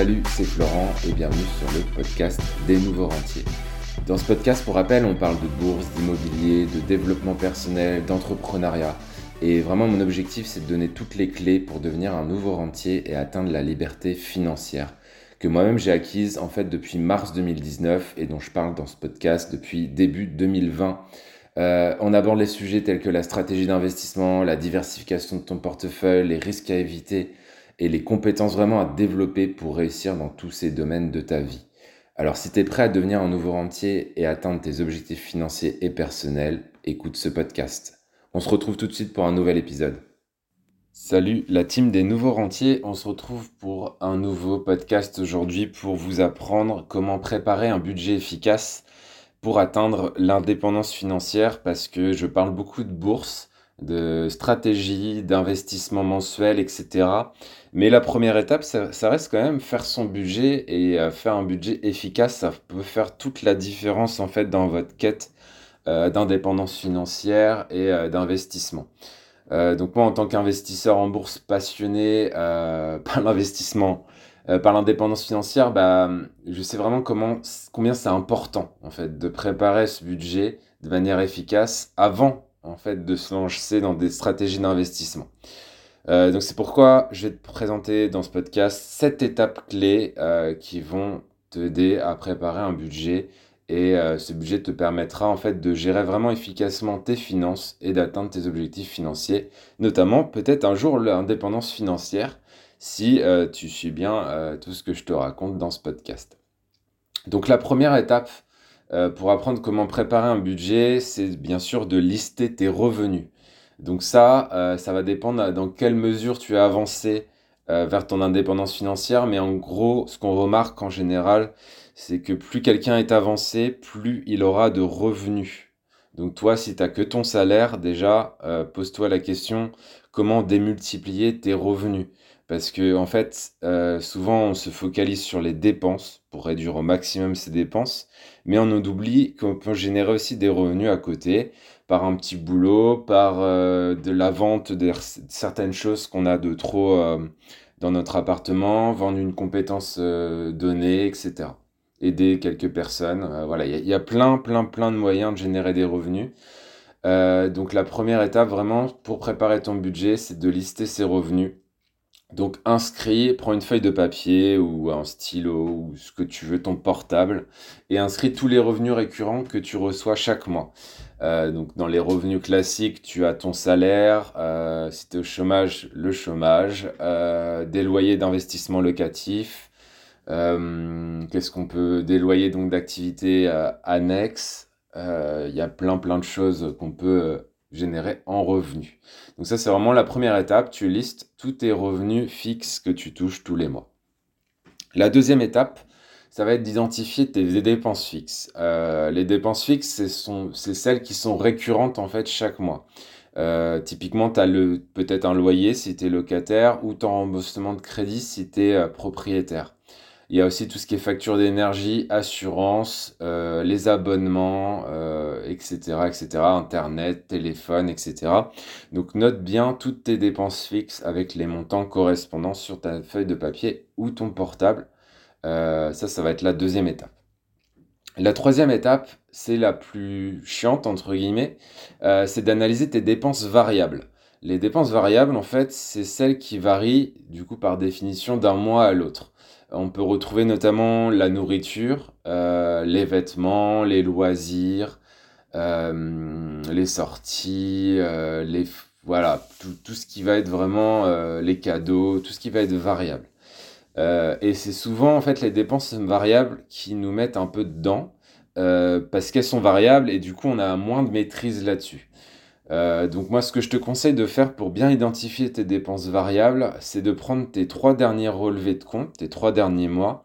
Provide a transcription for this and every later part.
Salut, c'est Florent et bienvenue sur le podcast des nouveaux rentiers. Dans ce podcast, pour rappel, on parle de bourse, d'immobilier, de développement personnel, d'entrepreneuriat. Et vraiment, mon objectif, c'est de donner toutes les clés pour devenir un nouveau rentier et atteindre la liberté financière que moi-même j'ai acquise en fait depuis mars 2019 et dont je parle dans ce podcast depuis début 2020. Euh, on aborde les sujets tels que la stratégie d'investissement, la diversification de ton portefeuille, les risques à éviter et les compétences vraiment à développer pour réussir dans tous ces domaines de ta vie. Alors si tu es prêt à devenir un nouveau rentier et atteindre tes objectifs financiers et personnels, écoute ce podcast. On se retrouve tout de suite pour un nouvel épisode. Salut la team des nouveaux rentiers, on se retrouve pour un nouveau podcast aujourd'hui pour vous apprendre comment préparer un budget efficace pour atteindre l'indépendance financière parce que je parle beaucoup de bourse, de stratégie, d'investissement mensuel, etc. Mais la première étape, ça, reste quand même faire son budget et euh, faire un budget efficace, ça peut faire toute la différence en fait dans votre quête euh, d'indépendance financière et euh, d'investissement. donc moi, en tant qu'investisseur en bourse passionné par l'investissement, par l'indépendance financière, bah, je sais vraiment comment, combien c'est important en fait de préparer ce budget de manière efficace avant en fait de se lancer dans des stratégies d'investissement. Euh, donc c'est pourquoi je vais te présenter dans ce podcast sept étapes clés euh, qui vont t'aider à préparer un budget et euh, ce budget te permettra en fait de gérer vraiment efficacement tes finances et d'atteindre tes objectifs financiers, notamment peut-être un jour l'indépendance financière si tu suis bien tout ce que je te raconte dans ce podcast. Donc la première étape pour apprendre comment préparer un budget, c'est bien sûr de lister tes revenus. Donc ça, euh, ça va dépendre dans quelle mesure tu as avancé euh, vers ton indépendance financière. Mais en gros, ce qu'on remarque en général, c'est que plus quelqu'un est avancé, plus il aura de revenus. Donc toi, si tu n'as que ton salaire, déjà, euh, pose-toi la question, comment démultiplier tes revenus? Parce que en fait, souvent, on se focalise sur les dépenses pour réduire au maximum ses dépenses, mais on oublie qu'on peut générer aussi des revenus à côté par un petit boulot, par euh, de la vente de certaines choses qu'on a de trop euh, dans notre appartement, vendre une compétence euh, donnée, etc. Aider quelques personnes. voilà, il y, a plein, plein, plein de moyens de générer des revenus. donc la première étape vraiment pour préparer ton budget, c'est de lister ses revenus. Donc inscris, prends une feuille de papier ou un stylo ou ce que tu veux, ton portable, et inscris tous les revenus récurrents que tu reçois chaque mois. Euh, donc dans les revenus classiques, tu as ton salaire, euh, si tu es au chômage, le chômage, euh, des loyers d'investissement locatif, qu'est-ce qu'on peut, des loyers donc d'activités annexes, il y a plein plein de choses qu'on peut générer en revenus. Donc ça c'est vraiment la première étape, tu listes tous tes revenus fixes que tu touches tous les mois. La deuxième étape, ça va être d'identifier tes dépenses fixes. Euh, les dépenses fixes, c'est celles qui sont récurrentes en fait chaque mois. Euh, typiquement, tu as peut-être un loyer si tu es locataire ou ton remboursement de crédit si tu es euh, propriétaire. Il y a aussi tout ce qui est facture d'énergie, assurance, les abonnements, etc., etc., Internet, téléphone, etc. Donc note bien toutes tes dépenses fixes avec les montants correspondants sur ta feuille de papier ou ton portable euh, ça, ça va être la deuxième étape. La troisième étape, c'est la plus chiante, entre guillemets, euh, c'est d'analyser tes dépenses variables. Les dépenses variables, en fait, c'est celles qui varient, du coup, par définition, d'un mois à l'autre. On peut retrouver notamment la nourriture, euh, les vêtements, les loisirs, les sorties, les, voilà, tout, ce qui va être vraiment les cadeaux, tout ce qui va être variable. Euh, et c'est souvent en fait les dépenses variables qui nous mettent un peu dedans euh, parce qu'elles sont variables et du coup on a moins de maîtrise là-dessus. Euh, donc moi ce que je te conseille de faire pour bien identifier tes dépenses variables, c'est de prendre tes trois derniers relevés de compte, tes trois derniers mois,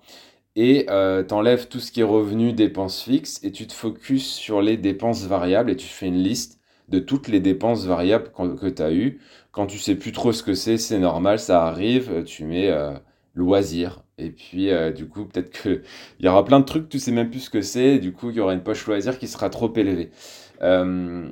et t'enlèves tout ce qui est revenu, dépenses fixes, et tu te focuses sur les dépenses variables et tu fais une liste de toutes les dépenses variables que tu as eues. Quand tu sais plus trop ce que c'est, c'est normal, ça arrive, tu mets loisir. Et puis, euh, du coup, peut-être qu'il y aura plein de trucs, tu sais même plus ce que c'est. Du coup, il y aura une poche loisir qui sera trop élevée. Euh,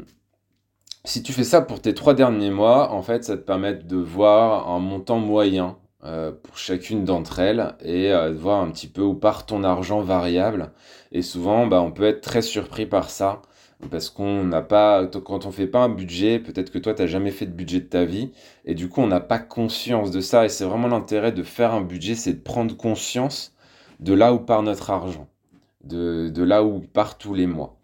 si tu fais ça pour tes trois derniers mois, en fait, ça te permet de voir un montant moyen pour chacune d'entre elles et de voir un petit peu où part ton argent variable. Et souvent, bah, on peut être très surpris par ça parce qu'on n'a pas, quand on fait pas un budget, peut-être que toi, tu n'as jamais fait de budget de ta vie, et du coup, on n'a pas conscience de ça, et c'est vraiment l'intérêt de faire un budget, c'est de prendre conscience de là où part notre argent, de, là où part tous les mois.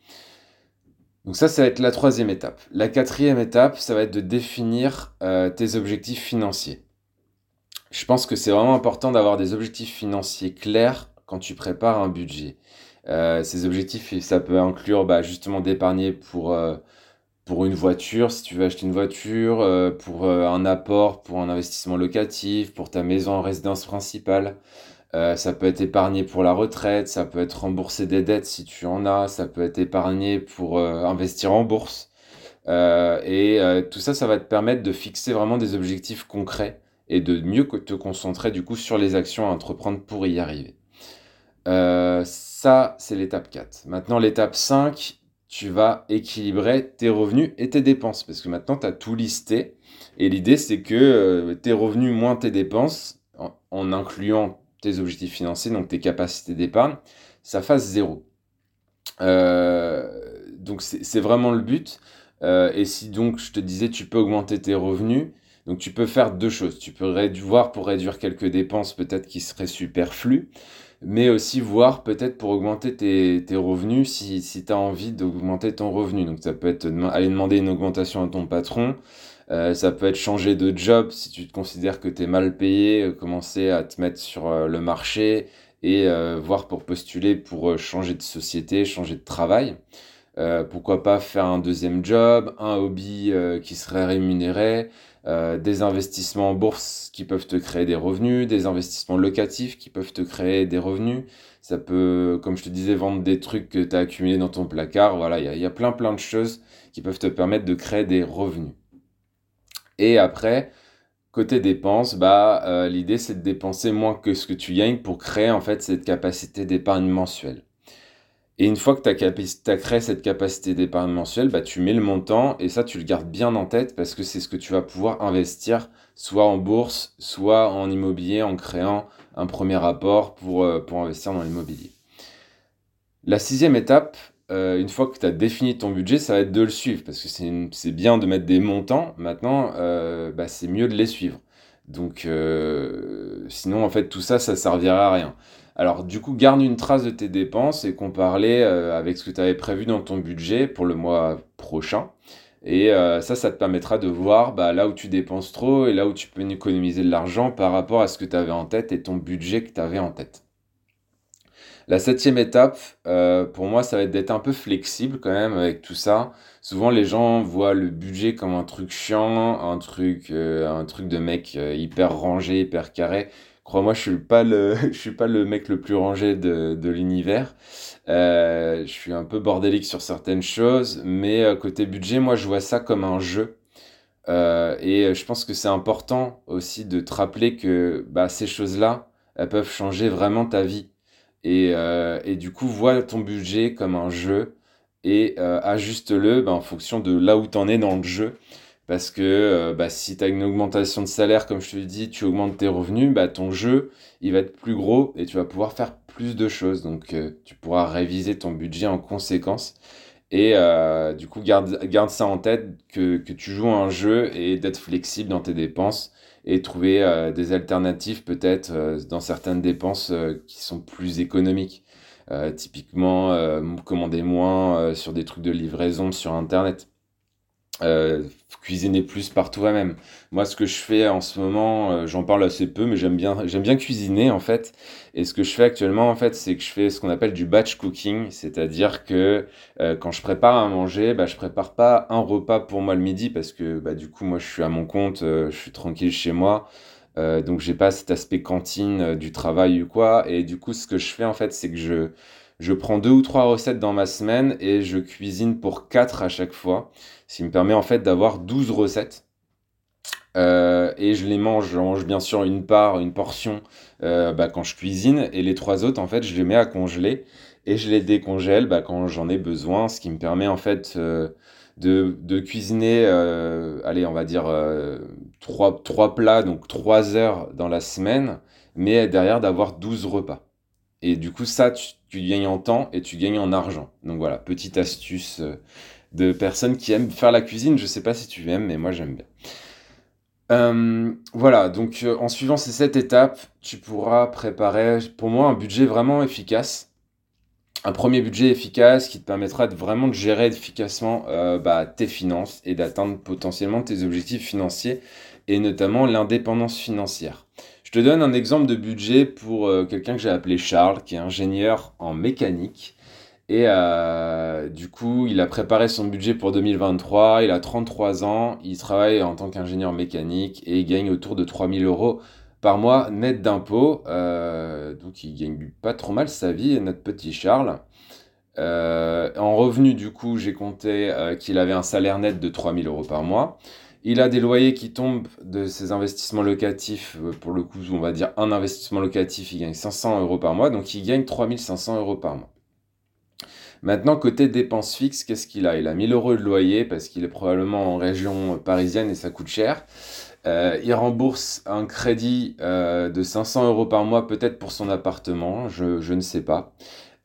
Donc ça, ça va être la troisième étape. La quatrième étape, ça va être de définir euh, tes objectifs financiers. Je pense que c'est vraiment important d'avoir des objectifs financiers clairs quand tu prépares un budget. Euh, ces objectifs, ça peut inclure bah, justement d'épargner pour, euh, pour une voiture, si tu veux acheter une voiture, pour un apport, pour un investissement locatif, pour ta maison en résidence principale. Ça peut être épargné pour la retraite, ça peut être rembourser des dettes si tu en as, ça peut être épargné pour investir en bourse. et tout ça, ça va te permettre de fixer vraiment des objectifs concrets et de mieux te concentrer du coup sur les actions à entreprendre pour y arriver. Euh, ça, c'est l'étape 4. Maintenant, l'étape 5, tu vas équilibrer tes revenus et tes dépenses. Parce que maintenant, tu as tout listé. Et l'idée, c'est que euh, tes revenus moins tes dépenses, en, incluant tes objectifs financiers, donc tes capacités d'épargne, ça fasse zéro. Euh, donc, c'est vraiment le but. et si donc, je te disais, tu peux augmenter tes revenus, donc tu peux faire deux choses. Tu peux voir pour réduire quelques dépenses peut-être qui seraient superflues mais aussi voir peut-être pour augmenter tes, tes revenus si, si tu as envie d'augmenter ton revenu. Donc ça peut être aller demander une augmentation à ton patron, euh, ça peut être changer de job si tu te considères que tu es mal payé, euh, commencer à te mettre sur euh, le marché et voir pour postuler pour changer de société, changer de travail. pourquoi pas faire un deuxième job, un hobby qui serait rémunéré, des investissements en bourse qui peuvent te créer des revenus, des investissements locatifs qui peuvent te créer des revenus. Ça peut, comme je te disais, vendre des trucs que tu as accumulés dans ton placard. Voilà, il y a, plein plein de choses qui peuvent te permettre de créer des revenus. Et après, côté dépenses, bah, euh, l'idée c'est de dépenser moins que ce que tu gagnes pour créer en fait cette capacité d'épargne mensuelle. Et une fois que tu as, créé cette capacité d'épargne mensuelle, bah, tu mets le montant et ça, tu le gardes bien en tête parce que c'est ce que tu vas pouvoir investir soit en bourse, soit en immobilier en créant un premier apport pour, euh, pour investir dans l'immobilier. La sixième étape, euh, une fois que tu as défini ton budget, ça va être de le suivre parce que c'est bien de mettre des montants. Maintenant, euh, bah, c'est mieux de les suivre. Donc, sinon, en fait, tout ça, ça servira à rien. Alors du coup, garde une trace de tes dépenses et compare-les euh, avec ce que tu avais prévu dans ton budget pour le mois prochain. Et euh, ça, ça te permettra de voir bah, là où tu dépenses trop et là où tu peux économiser de l'argent par rapport à ce que tu avais en tête et ton budget que tu avais en tête. La septième étape, euh, pour moi, ça va être d'être un peu flexible quand même avec tout ça. Souvent, les gens voient le budget comme un truc chiant, un truc, un truc de mec hyper rangé, hyper carré. Crois-moi, je suis pas le, je suis pas le mec le plus rangé de, de l'univers. Euh, je suis un peu bordélique sur certaines choses, mais euh, côté budget, moi, je vois ça comme un jeu. Euh, et je pense que c'est important aussi de te rappeler que bah, ces choses-là, elles peuvent changer vraiment ta vie. Et, et du coup, vois ton budget comme un jeu et ajuste-le bah, en fonction de là où tu en es dans le jeu. Parce que euh, bah, si tu as une augmentation de salaire, comme je te l'ai dit, tu augmentes tes revenus, bah, ton jeu, il va être plus gros et tu vas pouvoir faire plus de choses. Donc, euh, tu pourras réviser ton budget en conséquence. Et euh, du coup, garde, garde ça en tête que, que tu joues un jeu et d'être flexible dans tes dépenses et trouver des alternatives peut-être dans certaines dépenses qui sont plus économiques. typiquement, commander moins sur des trucs de livraison sur Internet. Euh, cuisiner plus par toi-même. Moi, ce que je fais en ce moment, euh, j'en parle assez peu, mais j'aime bien, j'aime bien cuisiner en fait. Et ce que je fais actuellement, en fait, c'est que je fais ce qu'on appelle du batch cooking, c'est-à-dire que euh, quand je prépare à manger, bah, je prépare pas un repas pour moi le midi parce que bah, du coup, moi, je suis à mon compte, je suis tranquille chez moi. donc j'ai pas cet aspect cantine du travail ou quoi et du coup ce que je fais en fait c'est que je je prends deux ou trois recettes dans ma semaine et je cuisine pour quatre à chaque fois. Ce qui me permet en fait d'avoir 12 recettes. Euh, et je les mange, je mange bien sûr une part, une portion euh, bah, quand je cuisine, et les trois autres, en fait, je les mets à congeler et je les décongèle bah, quand j'en ai besoin, ce qui me permet en fait euh, de, de, cuisiner, allez, on va dire trois, trois plats, donc trois heures dans la semaine, mais derrière d'avoir 12 repas. Et du coup, ça, tu, gagnes en temps et tu gagnes en argent. Donc voilà, petite astuce euh, de personnes qui aiment faire la cuisine. Je sais pas si tu aimes, mais moi j'aime bien. Euh, voilà, donc euh, en suivant ces sept étapes, tu pourras préparer pour moi un budget vraiment efficace. Un premier budget efficace qui te permettra de vraiment de gérer efficacement bah, tes finances et d'atteindre potentiellement tes objectifs financiers et notamment l'indépendance financière. Je te donne un exemple de budget pour euh, quelqu'un que j'ai appelé Charles, qui est ingénieur en mécanique. Et euh, du coup, il a préparé son budget pour 2023, il a 33 ans, il travaille en tant qu'ingénieur mécanique et il gagne autour de 3000 euros par mois net d'impôts. Euh, donc il gagne pas trop mal sa vie, notre petit Charles. en revenu, du coup, j'ai compté qu'il avait un salaire net de 3000 euros par mois. Il a des loyers qui tombent de ses investissements locatifs. Euh, pour le coup, on va dire un investissement locatif, il gagne 500 euros par mois. Donc il gagne 3500 euros par mois. Maintenant, côté dépenses fixes, qu'est-ce qu'il a? Il a 1000 euros de loyer parce qu'il est probablement en région parisienne et ça coûte cher. Euh, il rembourse un crédit euh, de 500 euros par mois, peut-être pour son appartement, je, je ne sais pas.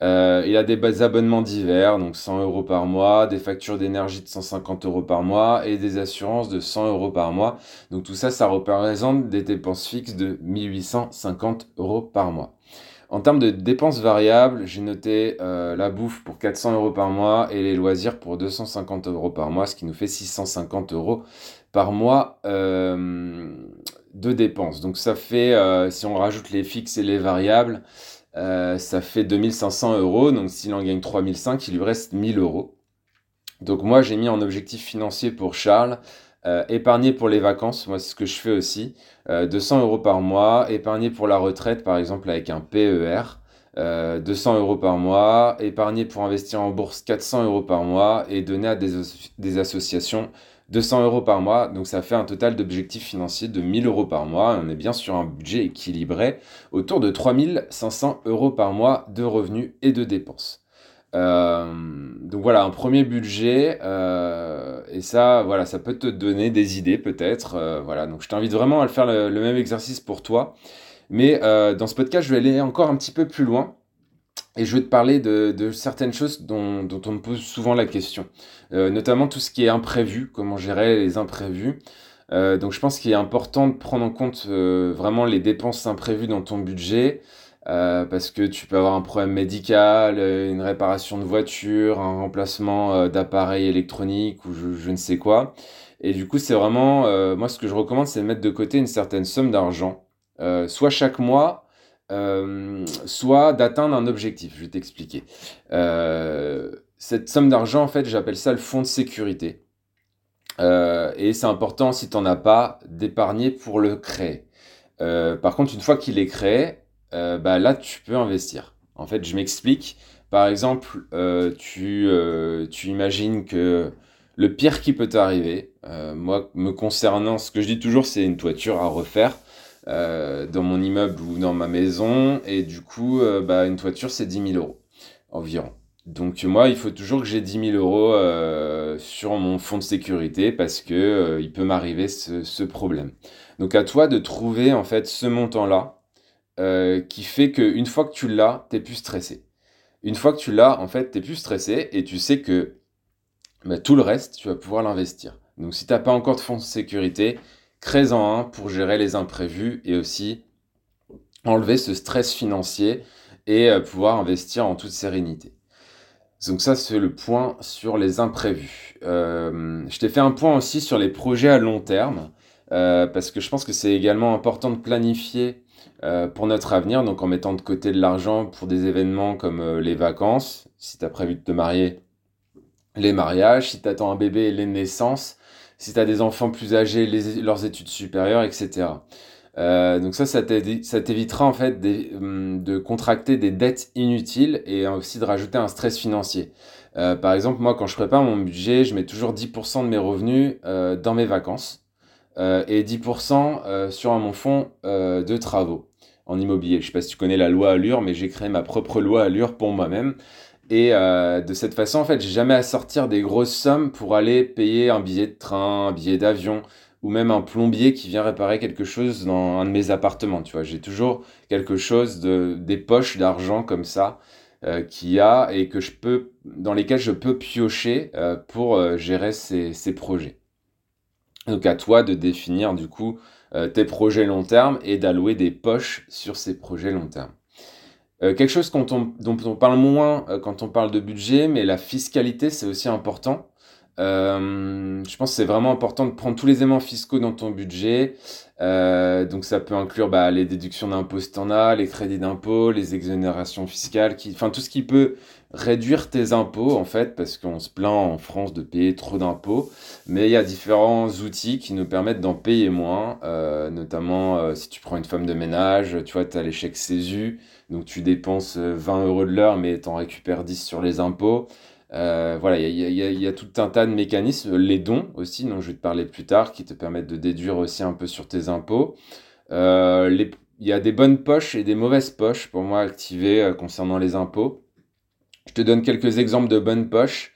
Euh, il a des abonnements divers, donc 100 euros par mois, des factures d'énergie de 150 euros par mois et des assurances de 100 euros par mois. Donc tout ça, ça représente des dépenses fixes de 1850 euros par mois. En termes de dépenses variables, j'ai noté euh, la bouffe pour 400 euros par mois et les loisirs pour 250 euros par mois, ce qui nous fait 650 euros par mois euh, de dépenses. Donc ça fait, si on rajoute les fixes et les variables, euh, ça fait 2500 euros. Donc s'il en gagne 3005, il lui reste 1000 euros. Donc moi, j'ai mis en objectif financier pour Charles, euh, épargner pour les vacances, moi c'est ce que je fais aussi, 200 euh, euros par mois, épargner pour la retraite par exemple avec un PER, 200 euros par mois, épargner pour investir en bourse 400 euros par mois et donner à des associations 200 euros par mois, donc ça fait un total d'objectifs financiers de 1000 euros par mois. On est bien sur un budget équilibré autour de 3500 euros par mois de revenus et de dépenses. Euh, donc voilà, un premier budget, euh, et ça, voilà, ça peut te donner des idées peut-être. Euh, voilà, donc je t'invite vraiment à le faire le, même exercice pour toi. Mais dans ce podcast, je vais aller encore un petit peu plus loin. Et je vais te parler de, certaines choses dont, on me pose souvent la question, euh, notamment tout ce qui est imprévu, comment gérer les imprévus. Euh, donc je pense qu'il est important de prendre en compte euh, vraiment les dépenses imprévues dans ton budget, parce que tu peux avoir un problème médical, une réparation de voiture, un remplacement d'appareil électronique ou je, ne sais quoi. Et du coup, c'est vraiment, moi ce que je recommande, c'est de mettre de côté une certaine somme d'argent, soit chaque mois, euh, soit d'atteindre un objectif. Je vais t'expliquer. Euh, cette somme d'argent, en fait, j'appelle ça le fonds de sécurité. Euh, et c'est important, si tu n'en as pas, d'épargner pour le créer. par contre, une fois qu'il est créé, bah, là, tu peux investir. En fait, je m'explique. Par exemple, tu, tu imagines que le pire qui peut t'arriver, moi, me concernant, ce que je dis toujours, c'est une toiture à refaire. Euh, dans mon immeuble ou dans ma maison. Et du coup, euh, bah, une toiture, c'est 10 000 euros environ. Donc moi, il faut toujours que j'ai 10 000 euros euh, sur mon fonds de sécurité parce que il peut m'arriver ce, problème. Donc à toi de trouver en fait ce montant-là qui fait qu'une fois que tu l'as, tu es plus stressé. Une fois que tu l'as, en fait, tu es plus stressé et tu sais que bah, tout le reste, tu vas pouvoir l'investir. Donc si tu n'as pas encore de fonds de sécurité, crée-en un pour gérer les imprévus et aussi enlever ce stress financier et euh, pouvoir investir en toute sérénité. Donc ça, c'est le point sur les imprévus. Euh, je t'ai fait un point aussi sur les projets à long terme, euh, parce que je pense que c'est également important de planifier pour notre avenir, donc en mettant de côté de l'argent pour des événements comme les vacances, si tu as prévu de te marier, les mariages, si tu attends un bébé, les naissances, si tu as des enfants plus âgés, leurs études supérieures, etc. Euh, donc ça, ça t'évitera en fait hum, de contracter des dettes inutiles et aussi de rajouter un stress financier. Euh, par exemple, moi, quand je prépare mon budget, je mets toujours 10% de mes revenus euh, dans mes vacances et 10% sur mon fonds de travaux en immobilier. Je ne sais pas si tu connais la loi Allure, mais j'ai créé ma propre loi Allure pour moi-même. Et euh, de cette façon, en fait, j'ai jamais à sortir des grosses sommes pour aller payer un billet de train, un billet d'avion ou même un plombier qui vient réparer quelque chose dans un de mes appartements. Tu vois, j'ai toujours quelque chose de des poches d'argent comme ça euh, qu'il y a et que je peux dans lesquelles je peux piocher euh, pour euh, gérer ces, ces, projets. Donc à toi de définir du coup tes projets long terme et d'allouer des poches sur ces projets long terme. Quelque chose dont on, parle moins quand on parle de budget, mais la fiscalité c'est aussi important. Euh, je pense que c'est vraiment important de prendre tous les éléments fiscaux dans ton budget. Euh, donc ça peut inclure bah, les déductions d'impôts si t'en as, les crédits d'impôts, les exonérations fiscales, qui, enfin tout ce qui peut réduire tes impôts en fait, parce qu'on se plaint en France de payer trop d'impôts. Mais il y a différents outils qui nous permettent d'en payer moins, euh, notamment euh, si tu prends une femme de ménage, tu vois, tu as l'échec CESU, donc tu dépenses 20 euros de l'heure, mais tu en récupères 10 sur les impôts. Euh, voilà, il y, a tout un tas de mécanismes, les dons aussi, dont je vais te parler plus tard, qui te permettent de déduire aussi un peu sur tes impôts. Euh, il y a des bonnes poches et des mauvaises poches pour moi activées euh, concernant les impôts. Je te donne quelques exemples de bonnes poches.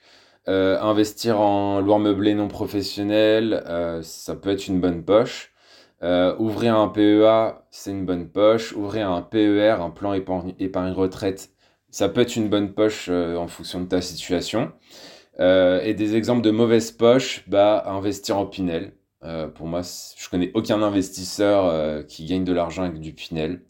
investir en loire meublé non professionnel, ça peut être une bonne poche. ouvrir un PEA, c'est une bonne poche. Ouvrir un PER, un plan épargne retraite, ça peut être une bonne poche euh, en fonction de ta situation. Euh, et des exemples de mauvaises poches, bah, investir en Pinel. Euh, pour moi, je connais aucun investisseur qui gagne de l'argent avec du Pinel.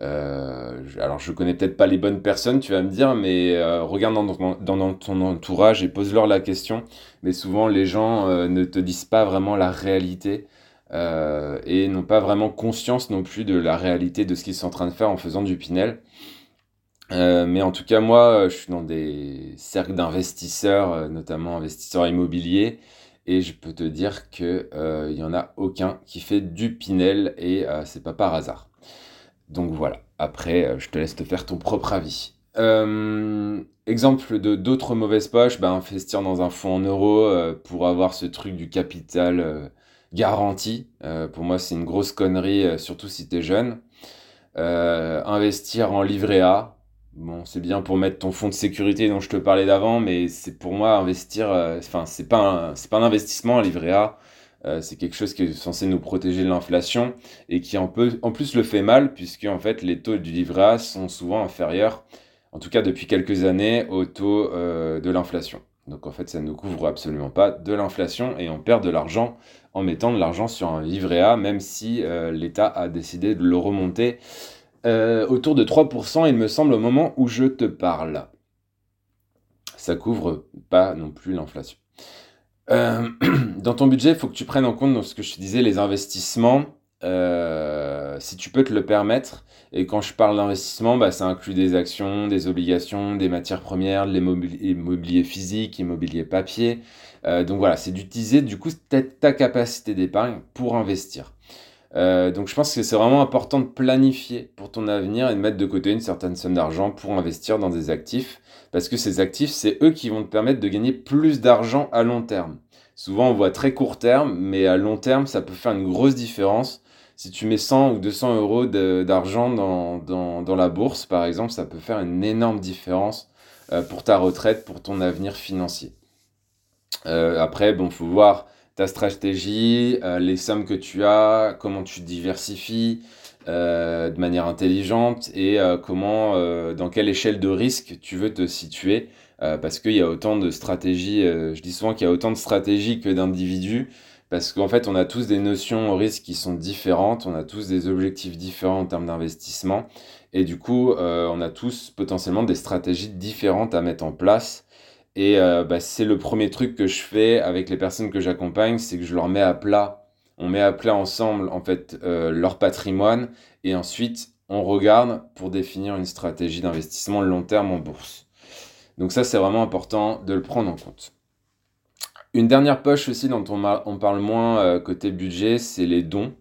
Alors, je connais peut-être pas les bonnes personnes, tu vas me dire, mais regarde dans, ton entourage et pose-leur la question. Mais souvent, les gens ne te disent pas vraiment la réalité et n'ont pas vraiment conscience non plus de la réalité de ce qu'ils sont en train de faire en faisant du Pinel. Euh, mais en tout cas, moi, je suis dans des cercles d'investisseurs, euh, notamment investisseurs immobiliers, et je peux te dire qu'il euh, n'y en a aucun qui fait du Pinel, et c'est pas par hasard. Donc voilà, après, je te laisse te faire ton propre avis. exemple de d'autres mauvaises poches, bah, investir dans un fonds en euros pour avoir ce truc du capital garanti. pour moi, c'est une grosse connerie, surtout si tu es jeune. investir en livret A, Bon, c'est bien pour mettre ton fonds de sécurité dont je te parlais d'avant, mais c'est pour moi investir. Euh, enfin, c'est pas c'est pas un investissement, un livret A. Euh, c'est quelque chose qui est censé nous protéger de l'inflation et qui en, plus le fait mal puisque en fait les taux du livret A sont souvent inférieurs, en tout cas depuis quelques années, aux taux euh, de l'inflation. Donc en fait, ça ne couvre absolument pas de l'inflation et on perd de l'argent en mettant de l'argent sur un livret A, même si l'État a décidé de le remonter euh, autour de 3%, il me semble, au moment où je te parle. Ça couvre pas non plus l'inflation. Euh, dans ton budget, il faut que tu prennes en compte, dans ce que je te disais, les investissements, euh, si tu peux te le permettre. Et quand je parle d'investissement, bah, ça inclut des actions, des obligations, des matières premières, l'immobilier physique, immobilier papier. donc voilà, c'est d'utiliser du coup ta capacité d'épargne pour investir. Euh, donc je pense que c'est vraiment important de planifier pour ton avenir et de mettre de côté une certaine somme d'argent pour investir dans des actifs, parce que ces actifs, c'est eux qui vont te permettre de gagner plus d'argent à long terme. Souvent on voit très court terme, mais à long terme, ça peut faire une grosse différence. Si tu mets 100 ou 200 euros d'argent dans, dans, la bourse, par exemple, ça peut faire une énorme différence euh, pour ta retraite, pour ton avenir financier. Euh, après, bon, faut voir ta stratégie, euh, les sommes que tu as, comment tu diversifies euh, de manière intelligente et euh, comment, dans quelle échelle de risque tu veux te situer. parce qu'il y a autant de stratégies, je dis souvent qu'il y a autant de stratégies que d'individus, parce qu'en fait on a tous des notions au risque qui sont différentes, on a tous des objectifs différents en termes d'investissement, et du coup on a tous potentiellement des stratégies différentes à mettre en place et euh, bah, c'est le premier truc que je fais avec les personnes que j'accompagne, c'est que je leur mets à plat, on met à plat ensemble en fait euh, leur patrimoine et ensuite on regarde pour définir une stratégie d'investissement long terme en bourse. Donc ça c'est vraiment important de le prendre en compte. Une dernière poche aussi dont on, parle moins euh, côté budget, c'est les dons.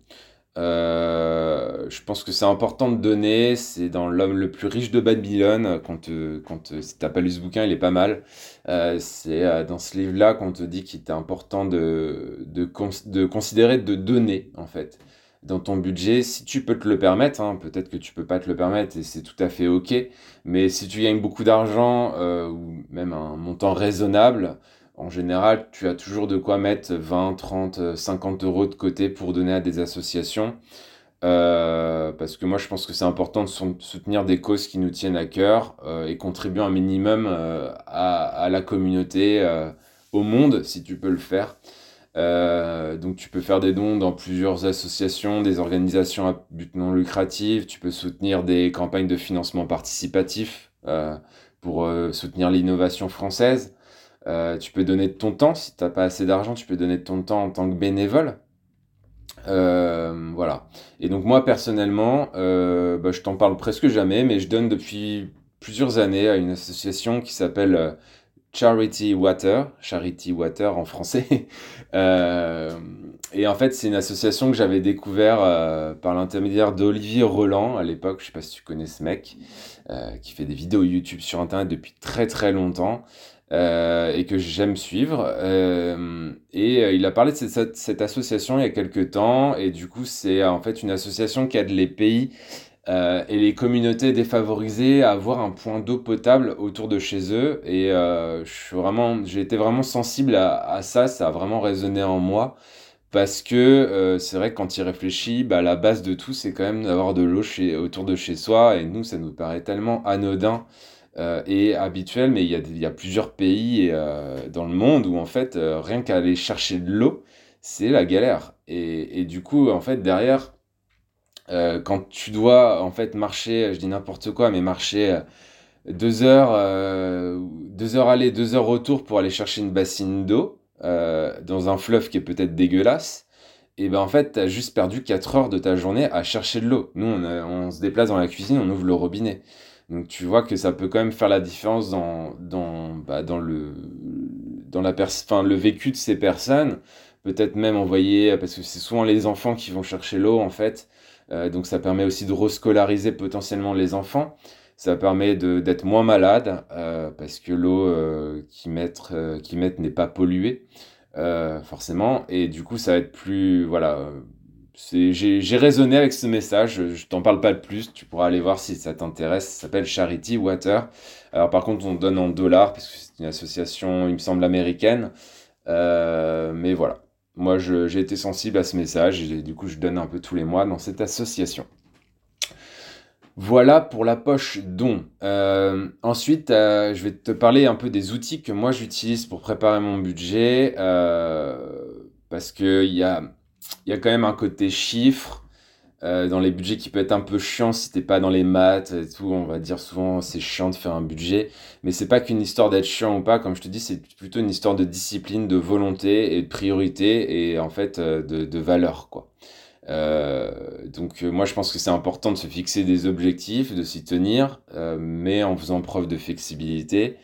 Euh, je pense que c'est important de donner. C'est dans L'homme le plus riche de Babylone. Quand, quand si t'as pas lu ce bouquin, il est pas mal. Euh, c'est euh, dans ce livre-là qu'on te dit qu'il était important de, de, de, considérer de donner, en fait, dans ton budget. Si tu peux te le permettre, hein, peut-être que tu peux pas te le permettre et c'est tout à fait ok. Mais si tu gagnes beaucoup d'argent ou même un montant raisonnable, en général, tu as toujours de quoi mettre 20, 30, 50 euros de côté pour donner à des associations. Euh, parce que moi, je pense que c'est important de soutenir des causes qui nous tiennent à cœur euh, et contribuer un minimum euh, à, la communauté, au monde, si tu peux le faire. donc, tu peux faire des dons dans plusieurs associations, des organisations à but non lucratif. Tu peux soutenir des campagnes de financement participatif pour soutenir l'innovation française. Tu peux donner de ton temps. Si tu n'as pas assez d'argent, tu peux donner de ton temps en tant que bénévole. Euh, voilà. Et donc moi personnellement, euh, bah, je t'en parle presque jamais, mais je donne depuis plusieurs années à une association qui s'appelle euh, Charity Water, Charity Water en français. et en fait, c'est une association que j'avais découvert par l'intermédiaire d'Olivier Roland à l'époque. Je sais pas si tu connais ce mec, qui fait des vidéos YouTube sur Internet depuis très très longtemps. Euh, et que j'aime suivre. Euh, et euh, il a parlé de cette, cette, association il y a quelques temps, et du coup c'est en fait une association qui aide les pays et les communautés défavorisées à avoir un point d'eau potable autour de chez eux. Et je j'ai été vraiment sensible à, à, ça, ça a vraiment résonné en moi. Parce que c'est vrai que quand il réfléchit, bah, la base de tout, c'est quand même d'avoir de l'eau autour de chez soi. Et nous, ça nous paraît tellement anodin euh, et habituel, mais il y a, plusieurs pays euh, dans le monde où en fait, euh, rien qu'à aller chercher de l'eau, c'est la galère. Et, du coup, en fait, derrière, quand tu dois en fait marcher, je dis n'importe quoi, mais marcher deux heures, deux heures aller, deux heures retour pour aller chercher une bassine d'eau dans un fleuve qui est peut-être dégueulasse, et ben en fait, tu as juste perdu 4 heures de ta journée à chercher de l'eau. Nous, on, se déplace dans la cuisine, on ouvre le robinet. Donc tu vois que ça peut quand même faire la différence dans, dans, bah, dans, le, dans la le vécu de ces personnes. Peut-être même envoyer, parce que c'est souvent les enfants qui vont chercher l'eau en fait. Euh, donc ça permet aussi de rescolariser potentiellement les enfants. Ça permet d'être moins malade euh, parce que l'eau euh, qu'ils mettent, qui mettent n'est pas polluée forcément. Et du coup ça va être plus, voilà, j'ai raisonné avec ce message, je, t'en parle pas de plus, tu pourras aller voir si ça t'intéresse, ça s'appelle Charity Water. Alors par contre on donne en dollars, parce que c'est une association, il me semble, américaine. Euh, mais voilà, moi j'ai été sensible à ce message et du coup je donne un peu tous les mois dans cette association. Voilà pour la poche don. Euh, ensuite, euh, je vais te parler un peu des outils que moi j'utilise pour préparer mon budget. parce qu'il y a il y a quand même un côté chiffre euh, dans les budgets qui peut être un peu chiant si t'es pas dans les maths et tout. On va dire souvent c'est chiant de faire un budget, mais c'est pas qu'une histoire d'être chiant ou pas. Comme je te dis, c'est plutôt une histoire de discipline, de volonté et de priorité et en fait euh, de, de valeur quoi. Euh, donc moi je pense que c'est important de se fixer des objectifs, de s'y tenir, mais en faisant preuve de flexibilité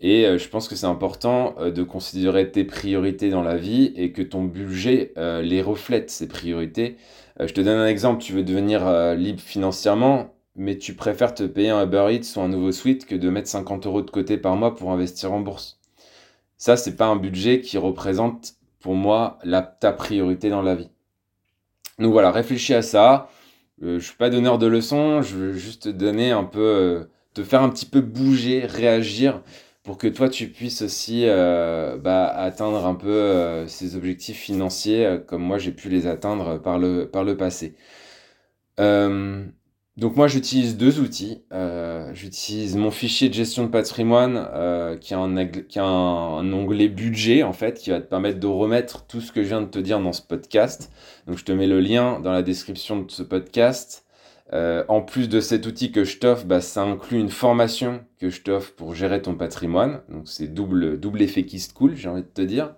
et euh, je pense que c'est important euh, de considérer tes priorités dans la vie et que ton budget euh, les reflète, ces priorités. je te donne un exemple, tu veux devenir libre financièrement, mais tu préfères te payer un Uber Eats ou un nouveau suite que de mettre 50 euros de côté par mois pour investir en bourse. Ça, c'est pas un budget qui représente pour moi ta priorité dans la vie. Donc voilà, réfléchis à ça. je suis pas donneur de leçons, je veux juste te donner un peu, te faire un petit peu bouger, réagir pour que toi tu puisses aussi euh, bah, atteindre un peu euh, ces objectifs financiers euh, comme moi j'ai pu les atteindre par le, par le passé. donc moi j'utilise deux outils. j'utilise mon fichier de gestion de patrimoine qui a, un, qui a un, onglet budget en fait qui va te permettre de remettre tout ce que je viens de te dire dans ce podcast. Donc je te mets le lien dans la description de ce podcast. Euh, en plus de cet outil que je t'offre, bah, ça inclut une formation que je t'offre pour gérer ton patrimoine. Donc c'est double, double effet qui se cool, j'ai envie de te dire.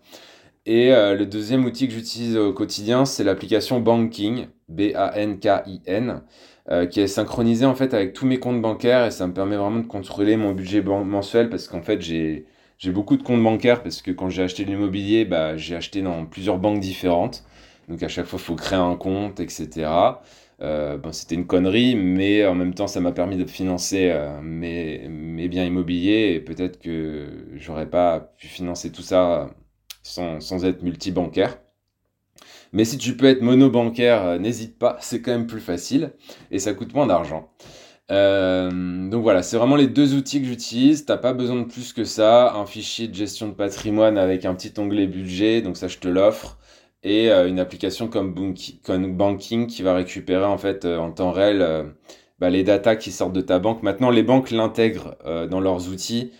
Et euh, le deuxième outil que j'utilise au quotidien, c'est l'application Banking, B-A-N-K-I-N, euh, qui est synchronisée en fait avec tous mes comptes bancaires et ça me permet vraiment de contrôler mon budget mensuel parce qu'en fait j'ai j'ai beaucoup de comptes bancaires parce que quand j'ai acheté l'immobilier, bah, j'ai acheté dans plusieurs banques différentes. Donc à chaque fois, il faut créer un compte, etc. Euh, c'était une connerie, mais en même temps, ça m'a permis de financer euh, mes, biens immobiliers et peut-être que j'aurais pas pu financer tout ça sans, sans être multibancaire. Mais si tu peux être monobancaire, euh, n'hésite pas, c'est quand même plus facile et ça coûte moins d'argent. Donc voilà, c'est vraiment les deux outils que j'utilise. T'as pas besoin de plus que ça. Un fichier de gestion de patrimoine avec un petit onglet budget, donc ça je te l'offre, et euh, une application comme, Banking qui va récupérer en fait euh, en temps réel bah, les datas qui sortent de ta banque. Maintenant, les banques l'intègrent dans leurs outils.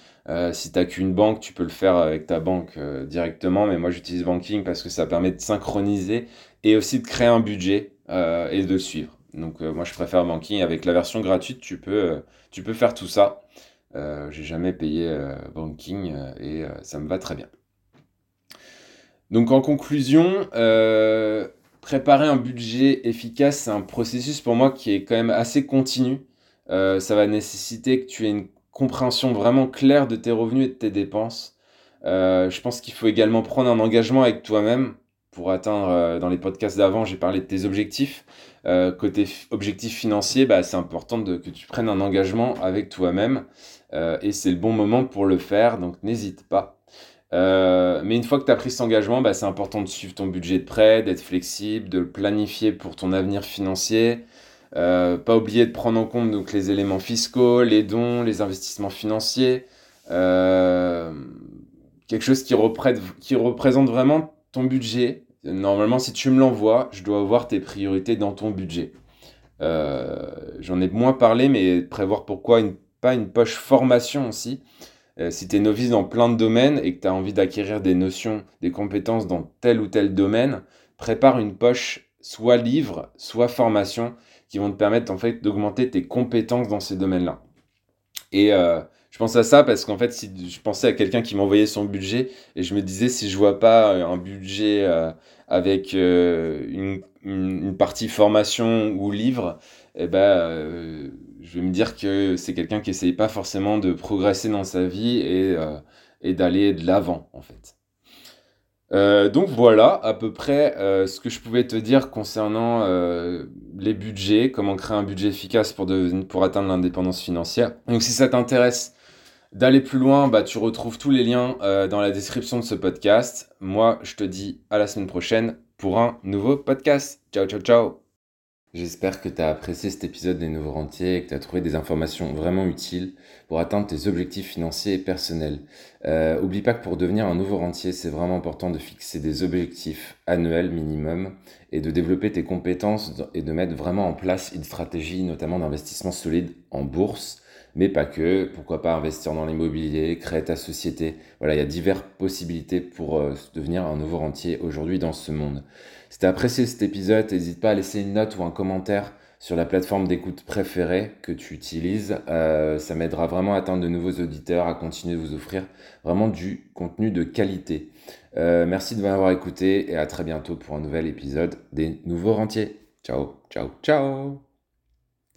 si t'as qu'une banque, tu peux le faire avec ta banque directement, mais moi j'utilise Banking parce que ça permet de synchroniser et aussi de créer un budget et de suivre. Donc euh, moi je préfère Banking. Avec la version gratuite, tu peux, euh, tu peux faire tout ça. Euh, j'ai jamais payé Banking et ça me va très bien. Donc en conclusion, préparer un budget efficace, c'est un processus pour moi qui est quand même assez continu. ça va nécessiter que tu aies une compréhension vraiment claire de tes revenus et de tes dépenses. je pense qu'il faut également prendre un engagement avec toi-même pour atteindre, dans les podcasts d'avant, j'ai parlé de tes objectifs. Euh, côté objectif financier, bah, c'est important que tu prennes un engagement avec toi-même euh, et c'est le bon moment pour le faire, donc n'hésite pas. Euh, mais une fois que tu as pris cet engagement, bah, c'est important de suivre ton budget de prêt, d'être flexible, de le planifier pour ton avenir financier. pas oublier de prendre en compte donc, les éléments fiscaux, les dons, les investissements financiers. quelque chose qui, représente vraiment ton budget Normalement, si tu me l'envoies, je dois voir tes priorités dans ton budget. Euh, j'en ai moins parlé, mais prévoir pourquoi pas une poche formation aussi. Euh, si tu es novice dans plein de domaines et que tu as envie d'acquérir des notions, des compétences dans tel ou tel domaine, prépare une poche soit livre, soit formation qui vont te permettre en fait d'augmenter tes compétences dans ces domaines-là. Et euh, je pense à ça parce qu'en fait, si je pensais à quelqu'un qui m'envoyait son budget et je me disais si je vois pas un budget euh, avec euh, une, partie formation ou livre, eh ben, euh, je vais me dire que c'est quelqu'un qui essaye pas forcément de progresser dans sa vie et, et d'aller de l'avant en fait. donc voilà à peu près ce que je pouvais te dire concernant les budgets, comment créer un budget efficace pour, pour atteindre l'indépendance financière. Donc si ça t'intéresse, d'aller plus loin, bah, tu retrouves tous les liens euh, dans la description de ce podcast. Moi, je te dis à la semaine prochaine pour un nouveau podcast. Ciao, ciao, ciao. J'espère que tu as apprécié cet épisode des Nouveaux Rentiers et que tu as trouvé des informations vraiment utiles pour atteindre tes objectifs financiers et personnels. Euh, oublie pas que pour devenir un nouveau rentier, c'est vraiment important de fixer des objectifs annuels minimum et de développer tes compétences et de mettre vraiment en place une stratégie, notamment d'investissement solide en bourse mais pas que. Pourquoi pas investir dans l'immobilier, créer ta société. Voilà, il y a diverses possibilités pour euh, devenir un nouveau rentier aujourd'hui dans ce monde. Si tu as apprécié cet épisode, n'hésite pas à laisser une note ou un commentaire sur la plateforme d'écoute préférée que tu utilises. Euh, ça m'aidera vraiment à atteindre de nouveaux auditeurs, à continuer de vous offrir vraiment du contenu de qualité. Euh, merci de m'avoir écouté et à très bientôt pour un nouvel épisode des Nouveaux Rentiers. Ciao, ciao, ciao